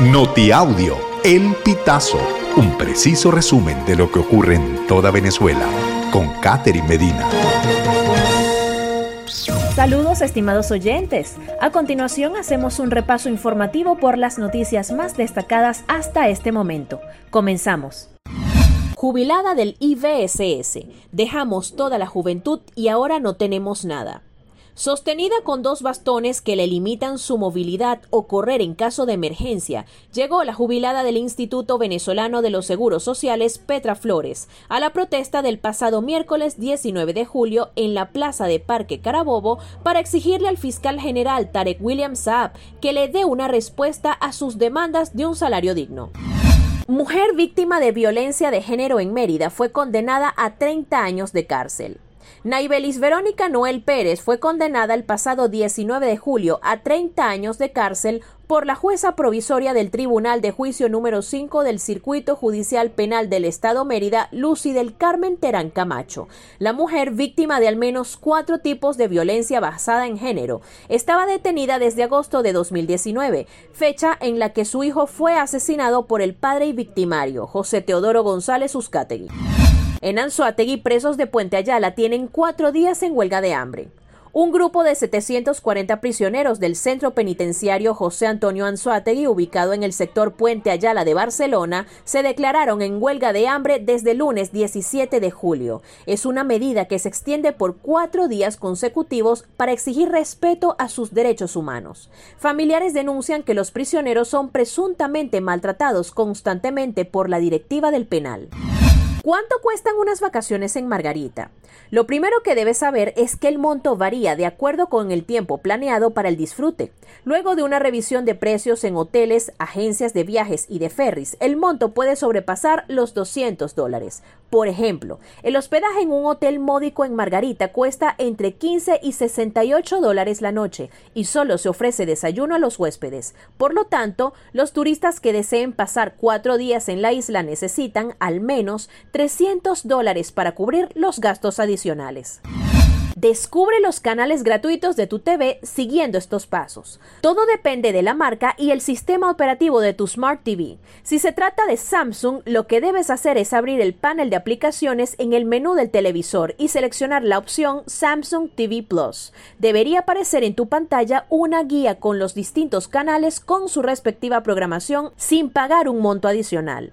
Notiaudio, El Pitazo, un preciso resumen de lo que ocurre en toda Venezuela, con Catherine Medina. Saludos estimados oyentes. A continuación hacemos un repaso informativo por las noticias más destacadas hasta este momento. Comenzamos. Jubilada del IVSS. Dejamos toda la juventud y ahora no tenemos nada. Sostenida con dos bastones que le limitan su movilidad o correr en caso de emergencia, llegó la jubilada del Instituto Venezolano de los Seguros Sociales, Petra Flores, a la protesta del pasado miércoles 19 de julio en la plaza de Parque Carabobo para exigirle al fiscal general Tarek William Saab que le dé una respuesta a sus demandas de un salario digno. Mujer víctima de violencia de género en Mérida fue condenada a 30 años de cárcel. Naibelis Verónica Noel Pérez fue condenada el pasado 19 de julio a 30 años de cárcel por la jueza provisoria del Tribunal de Juicio número 5 del Circuito Judicial Penal del Estado Mérida, Lucy del Carmen Terán Camacho. La mujer, víctima de al menos cuatro tipos de violencia basada en género, estaba detenida desde agosto de 2019, fecha en la que su hijo fue asesinado por el padre y victimario, José Teodoro González Uzcategui. En Anzuategui, presos de Puente Ayala tienen cuatro días en huelga de hambre. Un grupo de 740 prisioneros del centro penitenciario José Antonio Anzuategui, ubicado en el sector Puente Ayala de Barcelona, se declararon en huelga de hambre desde el lunes 17 de julio. Es una medida que se extiende por cuatro días consecutivos para exigir respeto a sus derechos humanos. Familiares denuncian que los prisioneros son presuntamente maltratados constantemente por la directiva del penal. ¿Cuánto cuestan unas vacaciones en Margarita? Lo primero que debes saber es que el monto varía de acuerdo con el tiempo planeado para el disfrute. Luego de una revisión de precios en hoteles, agencias de viajes y de ferries, el monto puede sobrepasar los 200 dólares. Por ejemplo, el hospedaje en un hotel módico en Margarita cuesta entre 15 y 68 dólares la noche y solo se ofrece desayuno a los huéspedes. Por lo tanto, los turistas que deseen pasar cuatro días en la isla necesitan al menos 300 dólares para cubrir los gastos adicionales. Descubre los canales gratuitos de tu TV siguiendo estos pasos. Todo depende de la marca y el sistema operativo de tu Smart TV. Si se trata de Samsung, lo que debes hacer es abrir el panel de aplicaciones en el menú del televisor y seleccionar la opción Samsung TV Plus. Debería aparecer en tu pantalla una guía con los distintos canales con su respectiva programación sin pagar un monto adicional.